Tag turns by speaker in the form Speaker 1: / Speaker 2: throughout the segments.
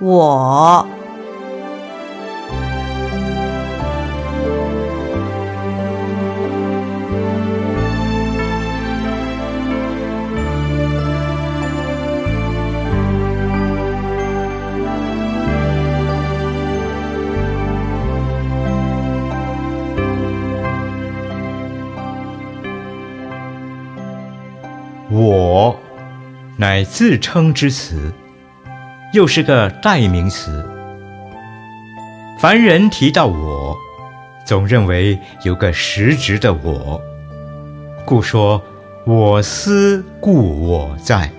Speaker 1: 我。
Speaker 2: 我，乃自称之词，又是个代名词。凡人提到我，总认为有个实质的我，故说我思故我在。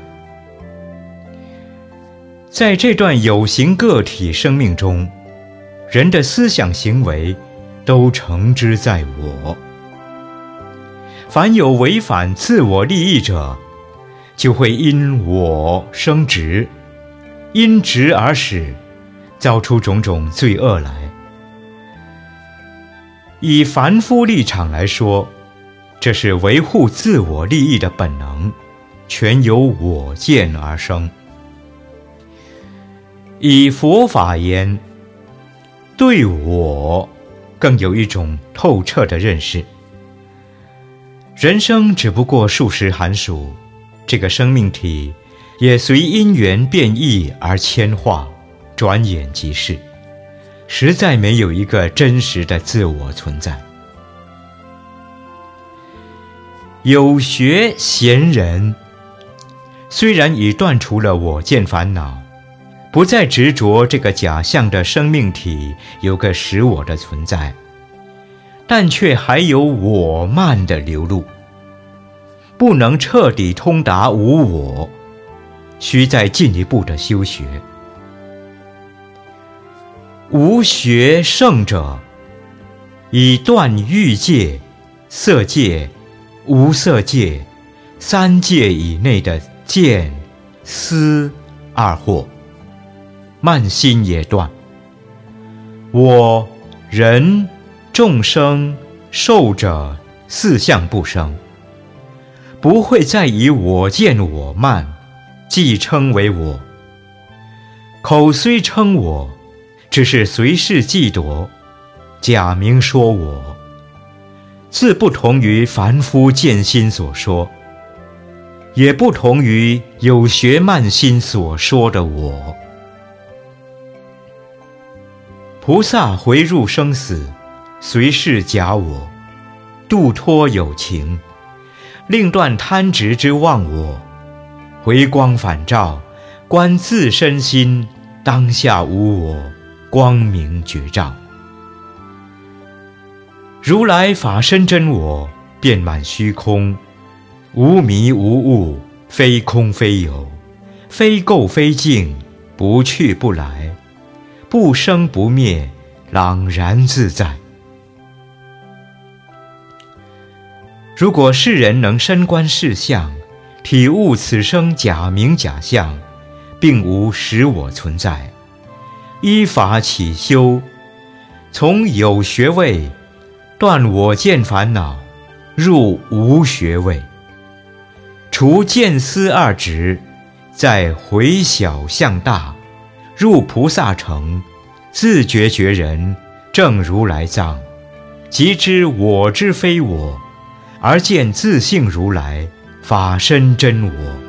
Speaker 2: 在这段有形个体生命中，人的思想行为都承之在我。凡有违反自我利益者，就会因我生职，因执而使，造出种种罪恶来。以凡夫立场来说，这是维护自我利益的本能，全由我见而生。以佛法言，对我更有一种透彻的认识。人生只不过数十寒暑，这个生命体也随因缘变异而迁化，转眼即逝，实在没有一个真实的自我存在。有学贤人虽然已断除了我见烦恼，不再执着这个假象的生命体有个实我的存在。但却还有我慢的流露，不能彻底通达无我，需再进一步的修学。无学圣者，以断欲界、色界、无色界三界以内的见、思二惑，慢心也断。我人。众生寿者四相不生，不会再以我见我慢，即称为我。口虽称我，只是随事嫉夺，假名说我，自不同于凡夫见心所说，也不同于有学慢心所说的我。菩萨回入生死。随是假我，度脱有情，令断贪执之妄我，回光返照，观自身心，当下无我，光明觉照。如来法身真我，遍满虚空，无迷无悟，非空非有，非垢非净，不去不来，不生不灭，朗然自在。如果世人能深观世相，体悟此生假名假相，并无实我存在，依法起修，从有学位断我见烦恼，入无学位，除见思二执，再回小向大，入菩萨城，自觉觉人正如来藏，即知我之非我。而见自性如来，法身真我。